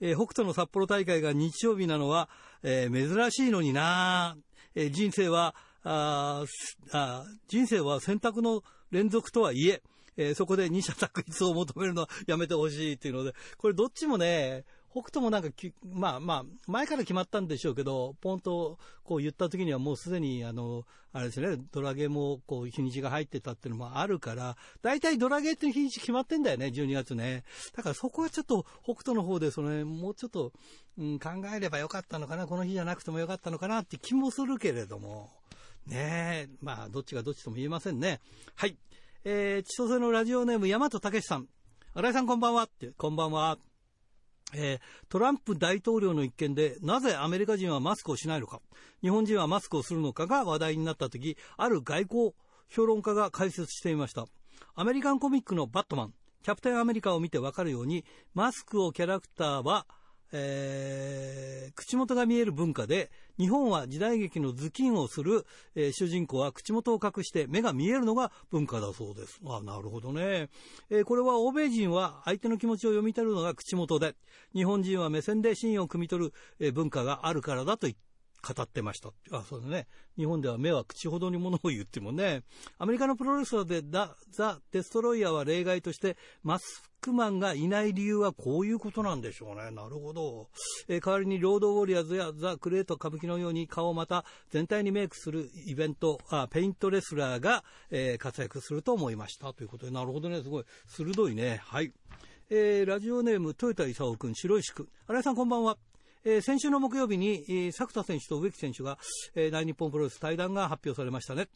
えー、北斗の札幌大会が日曜日なのは、えー、珍しいのにな、えー、人生は、ああ人生は選択の連続とはいえ、えー、そこで二者択一を求めるのはやめてほしいっていうので、これどっちもね、北斗もなんかまあまあ、前から決まったんでしょうけど、ポンとこう言った時にはもうすでに、あの、あれですね、ドラゲもこう日にちが入ってたっていうのもあるから、大体ドラゲーって日にち決まってんだよね、12月ね。だからそこはちょっと北斗の方で、そのね、もうちょっと、うん、考えればよかったのかな、この日じゃなくてもよかったのかなって気もするけれども。ねえ、まあ、どっちがどっちとも言えませんね。はい。えー、千歳のラジオネーム、大和武さん。新井さんこんばんはって、こんばんは。えー、トランプ大統領の一件で、なぜアメリカ人はマスクをしないのか、日本人はマスクをするのかが話題になったとき、ある外交評論家が解説していました。アメリカンコミックのバットマン、キャプテンアメリカを見てわかるように、マスクをキャラクターは、えー、口元が見える文化で、日本は時代劇の頭巾をする、えー、主人公は口元を隠して目が見えるのが文化だそうです。あなるほどね、えー、これは欧米人は相手の気持ちを読み取るのが口元で、日本人は目線で真意を汲み取る、えー、文化があるからだと言って語ってました。あ、そうだね。日本では目は口ほどにものを言ってもね。アメリカのプロレスラーでザ・デストロイヤーは例外として、マスクマンがいない理由はこういうことなんでしょうね。なるほど。えー、代わりにロードウォリアーズやザ・グレート・カブキのように顔をまた全体にメイクするイベント、あペイントレスラーが、えー、活躍すると思いました。ということで、なるほどね。すごい鋭いね。はい。えー、ラジオネーム、豊田勲君、白石区。新井さんこんばんは。えー、先週の木曜日に、えー、作田選手と植木選手が、えー、大日本プロレス対談が発表されましたね。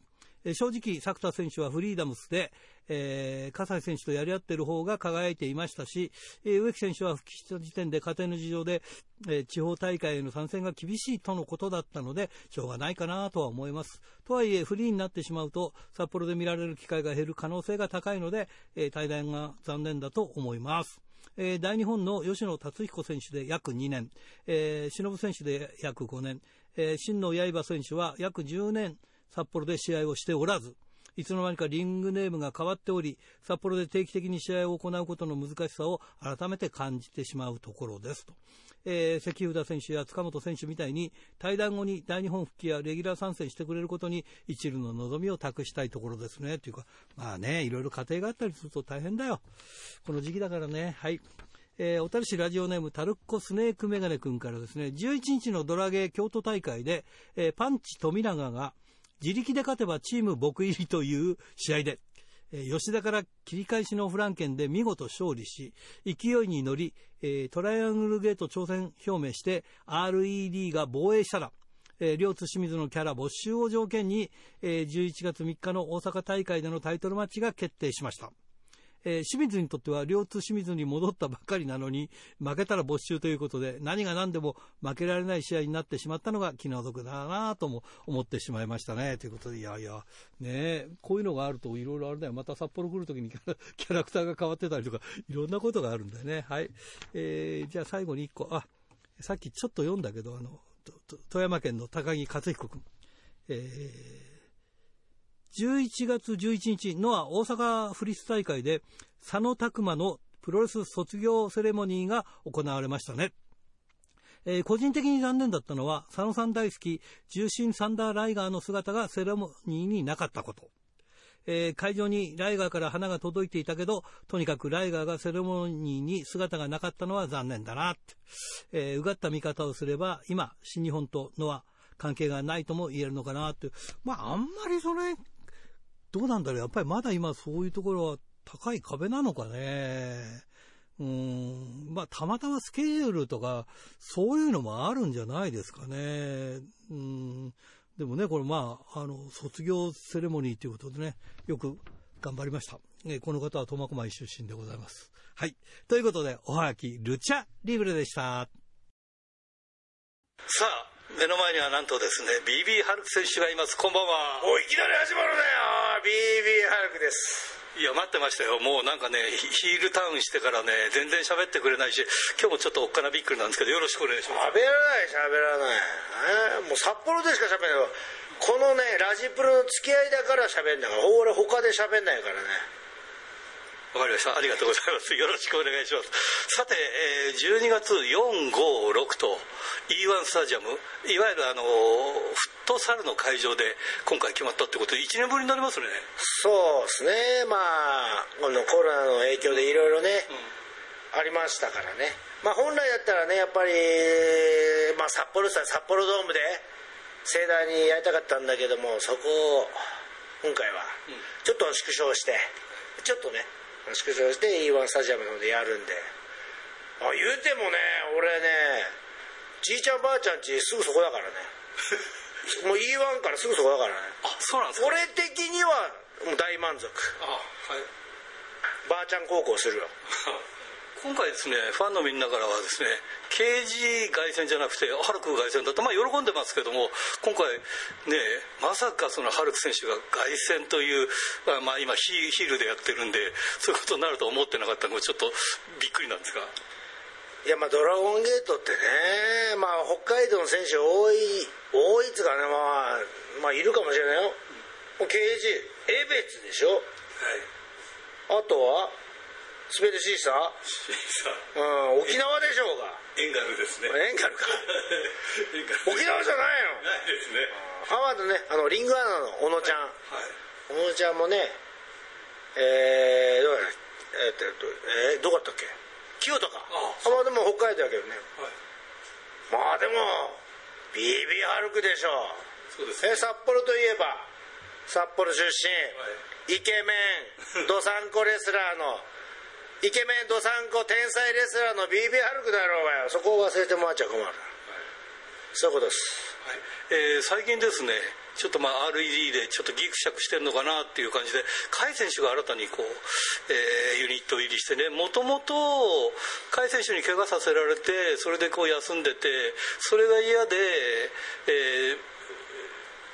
え、正直、作田選手はフリーダムスで、えー、葛西選手とやり合っている方が輝いていましたし、えー、植木選手は復帰した時点で家庭の事情で、えー、地方大会への参戦が厳しいとのことだったので、しょうがないかなとは思います。とはいえ、フリーになってしまうと、札幌で見られる機会が減る可能性が高いので、え、対談が残念だと思います。え、大日本の吉野達彦選手で約2年、えー、忍選手で約5年、えー、真の刃選手は約10年札幌で試合をしておらず、いつの間にかリングネームが変わっており、札幌で定期的に試合を行うことの難しさを改めて感じてしまうところですと。えー、関札選手や塚本選手みたいに対談後に大日本復帰やレギュラー参戦してくれることに一縷の望みを託したいところですね。というか、まあね、いろいろ家庭があったりすると大変だよ。この時期だからね。はい。えー、小樽市ラジオネームタルッコスネークメガネ君からですね、11日のドラゲー京都大会で、えー、パンチ富永が自力で勝てばチーム僕入りという試合で、吉田から切り返しのフランケンで見事勝利し、勢いに乗り、トライアングルゲート挑戦表明して RED が防衛したら、両津清水のキャラ没収を条件に、11月3日の大阪大会でのタイトルマッチが決定しました。えー、清水にとっては両津清水に戻ったばかりなのに、負けたら没収ということで、何が何でも負けられない試合になってしまったのが気の毒だなとも思ってしまいましたね。ということで、いやいや、ねこういうのがあるといろいろあれだよ。また札幌来るときに キャラクターが変わってたりとか、いろんなことがあるんだよね。はい。えー、じゃあ最後に一個、あ、さっきちょっと読んだけど、あの、富山県の高木克彦君。えー11月11日、ノア大阪フリス大会で、佐野拓磨のプロレス卒業セレモニーが行われましたね。えー、個人的に残念だったのは、佐野さん大好き、重心サンダーライガーの姿がセレモニーになかったこと。えー、会場にライガーから花が届いていたけど、とにかくライガーがセレモニーに姿がなかったのは残念だなって。えー、うがった見方をすれば、今、新日本とノア、関係がないとも言えるのかなって。まあ、あんまりそれ、どうなんだろう、やっぱりまだ今そういうところは高い壁なのかね。うん、まあ、たまたまスケジュールとか、そういうのもあるんじゃないですかね。うん、でもね、これまあ、あの、卒業セレモニーということでね、よく頑張りました。えこの方は苫小牧出身でございます。はい。ということで、おはがき、ルチャリブレでした。さあ、目の前にはなんとですね BB ハルク選手がいます。こんばんは。おいきなり始まるね。よ BB ハルクです。いや待ってましたよ。もうなんかねヒールターンしてからね全然喋ってくれないし今日もちょっとおっかなびっくりなんですけどよろしくお願いします。喋らない喋らない、えー、もう札幌でしか喋んない。このねラジプロの付き合いだから喋んだから俺他で喋んないからねわかりました。ありがとうございます。よろしくお願いします。さて、えー、12月4、5、6と E1 スタジアム、いわゆるあの、フットサルの会場で今回決まったってことで1年ぶりになりますね。そうですね。まあ、このコロナの影響でいろいろね、うん、ありましたからね。まあ、本来だったらねやっぱり、まあ、札幌さ札幌ドームで盛大にやりたかったんだけどもそこを今回はちょっと縮小してちょっとね縮小して E1 スタジアムの方でやるんで。あ言うてもね俺ねじいちゃんばあちゃんちすぐそこだからね。もう E1 からすぐそこだからね。あそうなんですか？俺的にはもう大満足。あはい。ばあちゃん高校するよ 今回ですねファンのみんなからはですね刑事凱旋じゃなくてハルク凱旋だとまあ喜んでますけども今回ねまさかそのハルク選手が凱旋というまあ今ヒールでやってるんでそういうことになると思ってなかったのがちょっとびっくりなんですが。いやまあドラゴンゲートってねまあ北海道の選手多い多いっつうかねまあまあいるかもしれないよ。刑事江別でしょ？はい。あとはスペルシーサー？うん沖縄でしょうが。エンガルですね。エンガルか。沖縄じゃないの？ないですね。あとね。あのリングアナの小野ちゃん、はい、小野ちゃんもねえー、どうだえー、っとえー、どこだったっけ？清田か。あまあでも北海道だけどね、はい、まあでも BB ハルクでしょそうです、ね、え札幌といえば札幌出身、はい、イケメン。どさんこレスラーのイケメンどさんこ天才レスラーの BB ハルクだろうがよ。そこを忘れてもらっちゃ困る、はい、そういうことです、はい。えー、最近ですねちょっとまあ RED でちょっとギクシャクしてるのかなっていう感じで甲斐選手が新たにこう、えー、ユニット入りしてねもともと甲斐選手に怪我させられてそれでこう休んでてそれが嫌で、え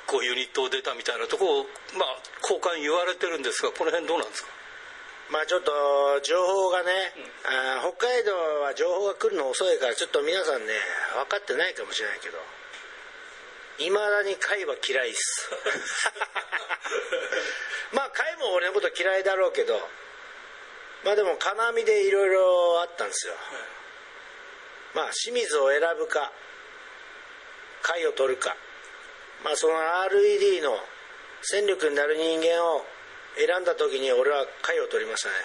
ー、こうユニットを出たみたいなとこをまあ交換言われてるんですがこの辺どうなんですか？まあちょっと情報がね、あ北海道は情報が来るの遅いからちょっと皆さんね分かってないかもしれないけどいまだに貝は嫌いっす。まあ貝も俺のこと嫌いだろうけどまあでも金網でいろいろあったんですよ、まあ清水を選ぶか貝を取るかまあその RED の戦力になる人間を選んだ時に俺は貝を取りましたね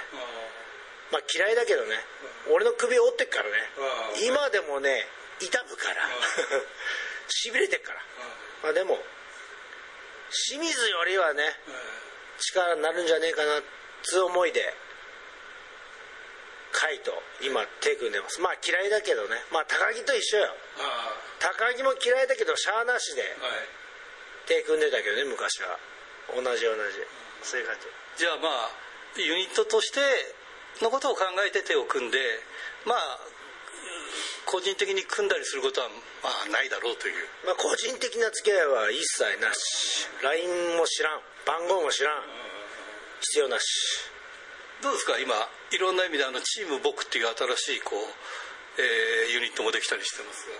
まあ嫌いだけどね。俺の首折ってっからね。今でもね痛むから。しびれてっから。まあでも清水よりはね力になるんじゃねえかなっつう思いで海と今手組んでます。まあ嫌いだけどね。まあ高木と一緒よ。高木も嫌いだけどしゃあなしで手組んでたけどね昔は。同じ同じそういう感じ。じゃあまあユニットとしてのことを考えて手を組んでまあ個人的に組んだりすることはまあないだろうという、まあ、個人的な付き合いは一切なし。LINE も知らん。番号も知らん。必要なし。どうですか？今いろんな意味であのチーム僕っていう新しいこう、えー、ユニットもできたりしてますが。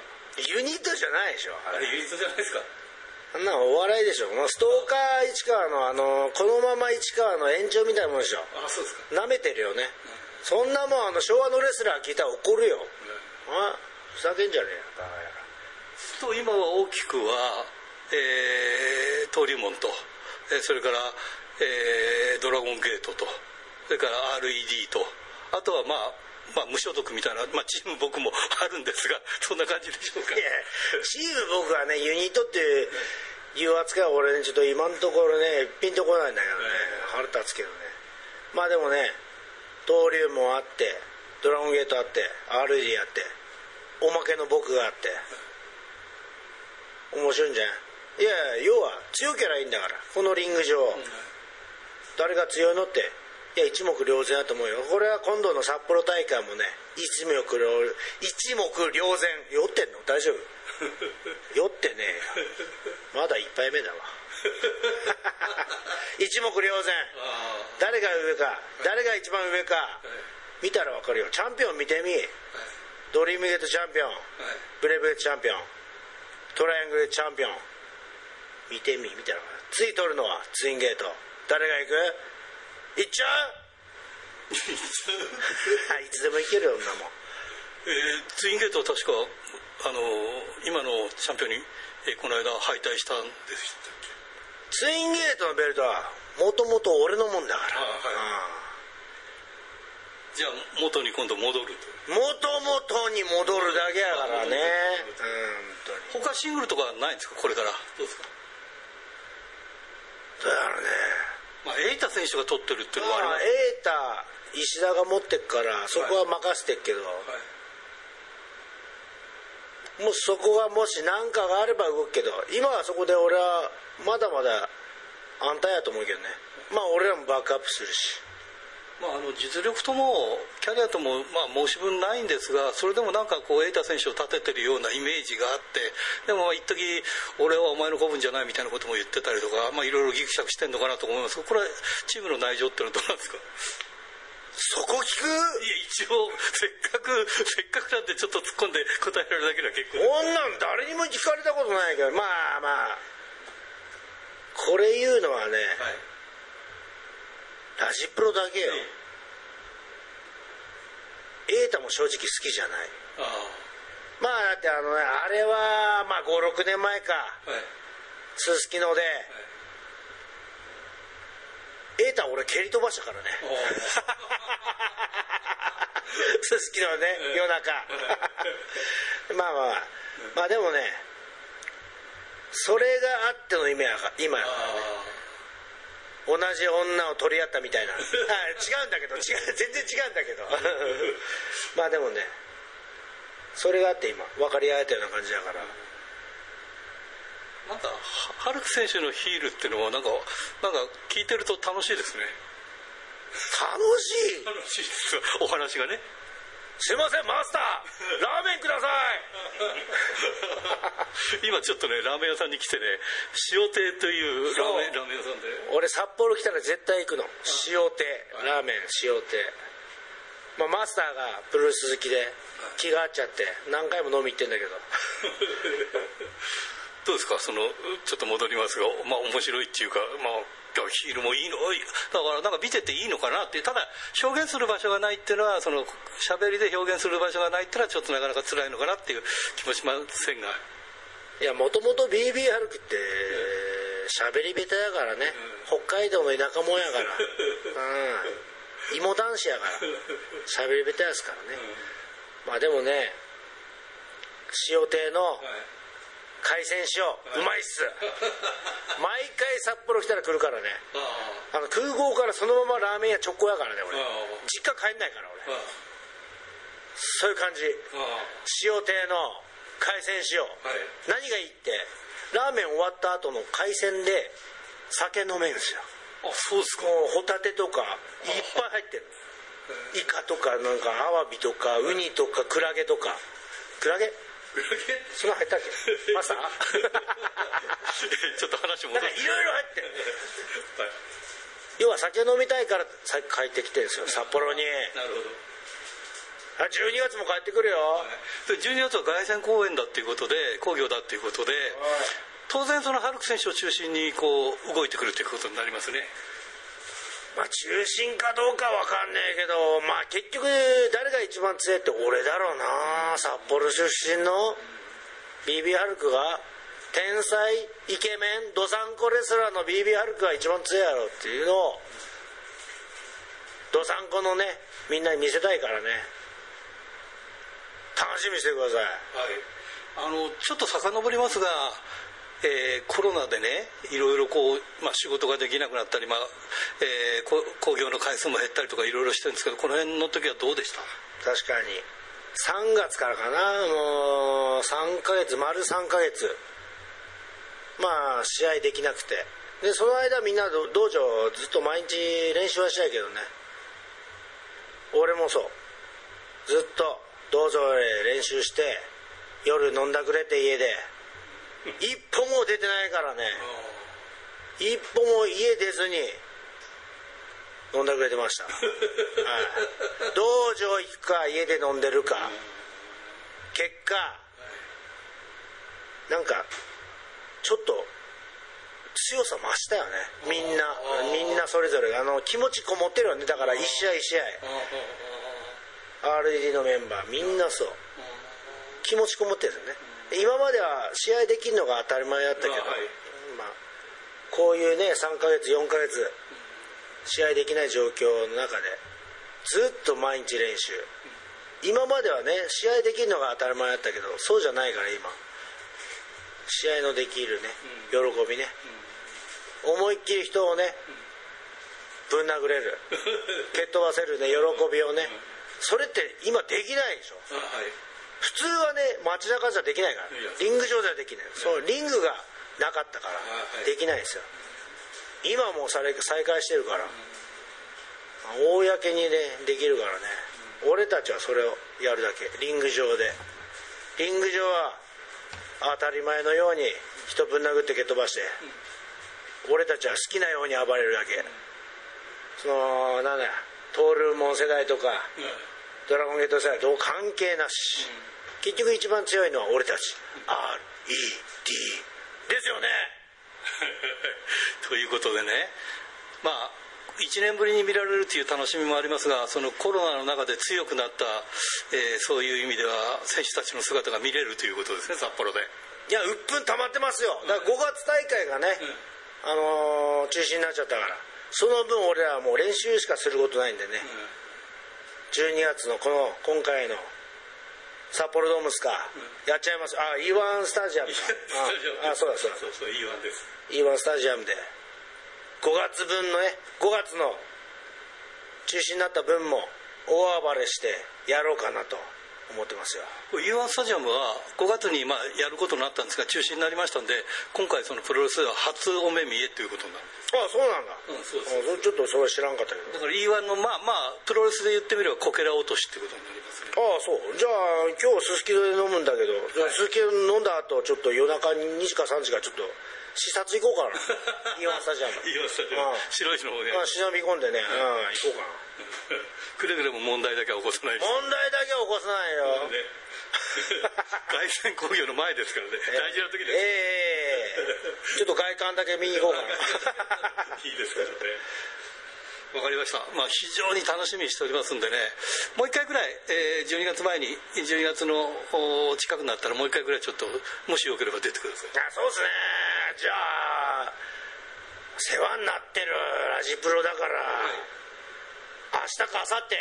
ユニットじゃないでしょ。あれユニットじゃないですか？あんなお笑いでしょ。ストーカー市川のあのこのまま市川の延長みたいなもんでしょ。あそうですか。なめてるよね、うん、そんなもんあの昭和のレスラー聞いたら怒るよ、あふざけんじゃねえよバカやらと今は大きくは、えー、登竜門と、えー、それから、えー、ドラゴンゲートとそれから RED とあとはまあまあ、無所属みたいな、まあ、チーム僕もあるんですが そんな感じでしょうか。いやチーム僕はねユニットっていう扱いは俺ねちょっと今のところねピンとこないんだけどね。腹立つけどね。まあでもね登竜門あってドラゴンゲートあって RD やっておまけの僕があって面白いんじゃんいや要は強けりゃいいんだからこのリング上、誰が強いのっていや一目瞭然だと思うよ。これは今度の札幌大会もね一目瞭一目瞭然。酔ってんの？大丈夫？酔ってねえよ。まだ一杯目だわ。一目瞭然。誰が上か誰が一番上か見たら分かるよ。チャンピオン見てみ、はい、ドリームゲートチャンピオン、はい、ブレイブゲートチャンピオントライアングルチャンピオン。見てみ見たらつい取るのはツインゲート。誰が行く？行っちゃう？いつでも行けるよ女も。えー、ツインゲートは確かあの今のチャンピオンに、えー、この間敗退したんでしたっけ？ツインゲートのベルトはもともと俺のもんだから、あはい、じゃあ元に今度戻ると。元々に戻るだけやからね。うん他シングルとかないんですか？これから。どうですか？だからねまあエイタ選手が取ってるっていうのはあります。エイタ石田が持ってっからそこは任せてっけど、はい。はい、もうそこがもし何かがあれば動くけど今はそこで俺はまだまだ安泰やと思うけどね。まあ俺らもバックアップするしまあ、あの実力ともキャリアとも、まあ、申し分ないんですがそれでもなんかこう瑛太選手を立ててるようなイメージがあってでも一時俺はお前の子分じゃないみたいなことも言ってたりとか、まあ、いろいろギクシャクしてるのかなと思いますがこれはチームの内情っていうのはどうなんですか？そこ聞く？いや一応せっかく せっかくなんでちょっと突っ込んで答えられるだけでは結構こんなん誰にも聞かれたことないけどまあまあこれ言うのはね、はいラジプロだけよ、瑛太も正直好きじゃない。まあだってあのねあれはまあ56年前か。すすきので。瑛太俺蹴り飛ばしたからね。すすきのね夜中。まあまあまあでもねそれがあっての今や今やからね同じ女を取り合ったみたいな。違うんだけど違う全然違うんだけど。まあでもねそれがあって今分かり合えたような感じだから。なんかハルク選手のヒールっていうのはなんかなんか聞いてると楽しいですね。楽しい。楽しいです。お話がねすいませんマスター。ラーメンください。今ちょっとねラーメン屋さんに来てね塩亭というラーメンラーメン屋さんで。俺札幌来たら絶対行くの。塩亭。ラーメン塩亭。まあ、マスターがプロレス好きで気が合っちゃって何回も飲み行ってんだけど。どうですか？そのちょっと戻りますがまあ面白いっていうかまあヒールもいいのだからなんか見てていいのかなってただ表現する場所がないっていうのはその喋りで表現する場所がないっていうのはちょっとなかなか辛いのかなっていう気もしませんが。いやもともと BB ハルクって喋り下手やからね、うん、北海道の田舎者やから。うん。芋男子やから。喋り下手やすからね、うん、まあでもね塩亭の、はい海鮮塩う。まいっす。毎回札幌来たら来るからね。あの空港からそのままラーメン屋直行やからね俺。実家帰んないから俺。そういう感じ。塩亭の海鮮塩、はい、何がいいってラーメン終わった後の海鮮で酒飲めるんですよ。あそうですか。ホタテとかいっぱい入ってる。イカとかなんかアワビとかウニとかクラゲとか。クラゲ？そんな入ったっけ？マスター？ちょっと話戻っていろいろ入ってる、はい、要は酒飲みたいから帰ってきてるんですよ。札幌に。なるほど。12月も帰ってくるよ、はい、12月は凱旋公演だっていうことで工業だっていうことで、当然そのハルク選手を中心にこう動いてくるということになりますねまあ、中心かどうかわかんねえけど、まあ、結局誰が一番強いって俺だろうな。札幌出身の BB ハルクが天才イケメンドサンコレスラーの BB ハルクが一番強いやろっていうのをドサンコのねみんなに見せたいからね。楽しみにしてください、はい、あのちょっと遡りますがえー、コロナでねいろいろこう、まあ、仕事ができなくなったり、まあえー、工業の回数も減ったりとかいろいろしてるんですけどこの辺の時はどうでした？確かに。3月からかな。もう3ヶ月丸3ヶ月。まあ試合できなくて。でその間みんな道場ずっと毎日練習はしたいけどね。俺もそう。ずっと道場で練習して夜飲んだくれて家で一歩も出てないからね。一歩も家出ずに飲んでくれてました、はい、道場行くか家で飲んでるか。結果なんかちょっと強さ増したよね。みんなみんなそれぞれ。あの気持ちこもってるよね。だから一試合一試合。RDD のメンバーみんなそう。気持ちこもってるよね今までは試合できるのが当たり前だったけど、はい、まあ、こういうね3ヶ月4ヶ月試合できない状況の中でずっと毎日練習。今まではね試合できるのが当たり前だったけどそうじゃないから今。試合のできるね喜びね、思いっきり人をねぶん殴れる。蹴っ飛ばせるね喜びをね。それって今できないでしょ、普通はね街中じゃできないから。リング上ではできない。そうリングがなかったから。できないですよ。今もう再開してるから。公にねできるからね。俺たちはそれをやるだけ。リング上で。リング上は当たり前のように人ぶん殴って蹴っ飛ばして、俺たちは好きなように暴れるだけ。そのなんだトールモン世代とか、ドラゴンゲート世代どう関係なし、結局一番強いのは俺たち。RED ですよね。ということでね。まあ1年ぶりに見られるという楽しみもありますがそのコロナの中で強くなった、えー、そういう意味では選手たちの姿が見れるということですね札幌で。いや鬱憤溜まってますよ。だから5月大会がね、うん、あのー、中止になっちゃったから。その分俺らはもう練習しかすることないんでね、うん、12月のこの今回の札幌ドームスか、やっちゃいます。あ E1 スタジアムああそうだそうだ。そうそう E1 です。E1 スタジアムで。5月分のね5月の中止になった分も大暴れしてやろうかなと思ってますよ。U1 スタジアムは5月にまあやることになったんですが中止になりましたんで今回そのプロレスでは初お目見えということになる。ああそうなんだ、うん、そうです。ちょっとそれ知らんかったけど。だから E1 のまあまあプロレスで言ってみればこけら落としってことになりますね。ああそう。じゃあ今日すすきので飲むんだけどすすきの飲んだ後ちょっと夜中に2時か3時かちょっと視察行こうかな。イオンスタジアム。イオンスタジアム。白石の方で。忍び込んでね、うん、行こうかな。くれぐれも問題だけは起こさない問題だけは起こさないよ、ね 凱旋工業の前ですからね。大事な時です。ええー、ちょっと外観だけ見に行こうかな。いいですからね。わかりました、まあ、非常に楽しみにしておりますんでね。もう一回ぐらい、えー、12月前に12月の近くなったらもう一回ぐらいちょっともしよければ出てください。あそうですねじゃあ世話になってるラジプロだから、はい。明日か明後日、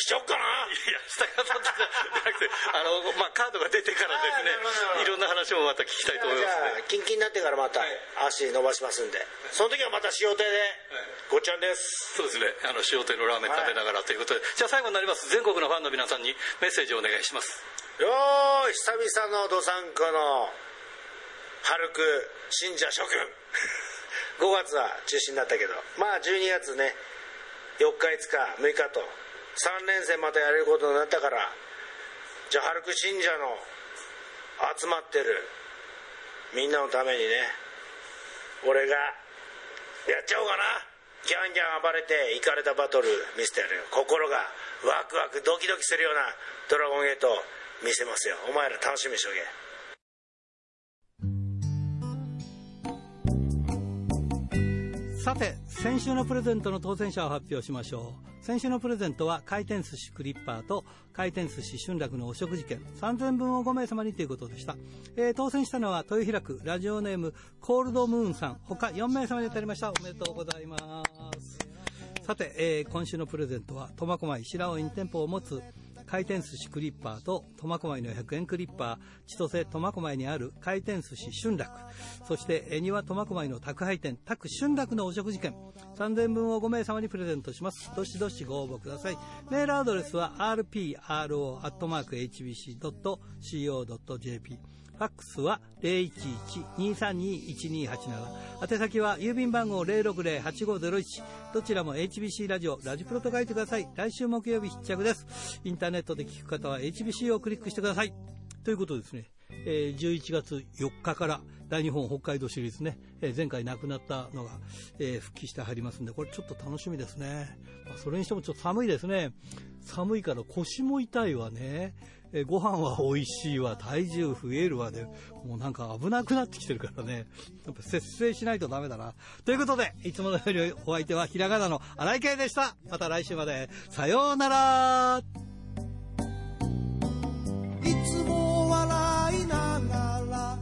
来ちゃおっかな？いや明日か明後日じゃなくてあの、まあ、カードが出てからですね。いろんな話もまた聞きたいと思いますね。キンキンになってからまた足伸ばしますんで、その時はまた塩手で、ごっちゃんです。そうですね。あの塩手のラーメン食べながらということで、じゃあ最後になります。全国のファンの皆さんにメッセージをお願いします。よー久々のどさんこの春く信者諸君5月は中止になったけど。まあ12月ね4日5日6日と。3連戦またやれることになったからじゃあハルク信者の集まってるみんなのためにね俺がやっちゃおうかな。ギャンギャン暴れてイかれたバトル見せてやるよ。心がワクワクドキドキするようなドラゴンゲート見せますよ。お前ら楽しみにしとけ。さて先週のプレゼントの当選者を発表しましょう。先週のプレゼントは回転寿司クリッパーと回転寿司春楽のお食事券。3000分を5名様にということでした、えー、当選したのは豊平区ラジオネームコールドムーンさん。他4名様に当たりました。おめでとうございます。さて、えー、今週のプレゼントは苫小牧白尾に店舗を持つ回転寿司クリッパーと苫小牧の100円クリッパー。千歳苫小牧にある回転寿司春楽。そして恵庭苫小牧の宅配店宅春楽のお食事券。3000分を5名様にプレゼントします。どしどしご応募ください。メールアドレスは rpro.hbc.co.jp ファックスは011-232-1287。宛先は郵便番号060-8501。どちらも HBC ラジオ、ラジプロと書いてください。来週木曜日必着です。インターネットで聞く方は HBC をクリックしてください。ということですね。えー、11月4日から大日本北海道シリーズね、えー、前回亡くなったのが、えー、復帰して入りますんで、これちょっと楽しみですね。まあ、それにしてもちょっと寒いですね。寒いから腰も痛いわね。えご飯は美味しいわ、体重増えるわで、もうなんか危なくなってきてるからね、やっぱ節制しないとダメだな。ということで、いつものよりお相手はひらがなの荒井圭でした。また来週まで、さようならいつも笑いながら、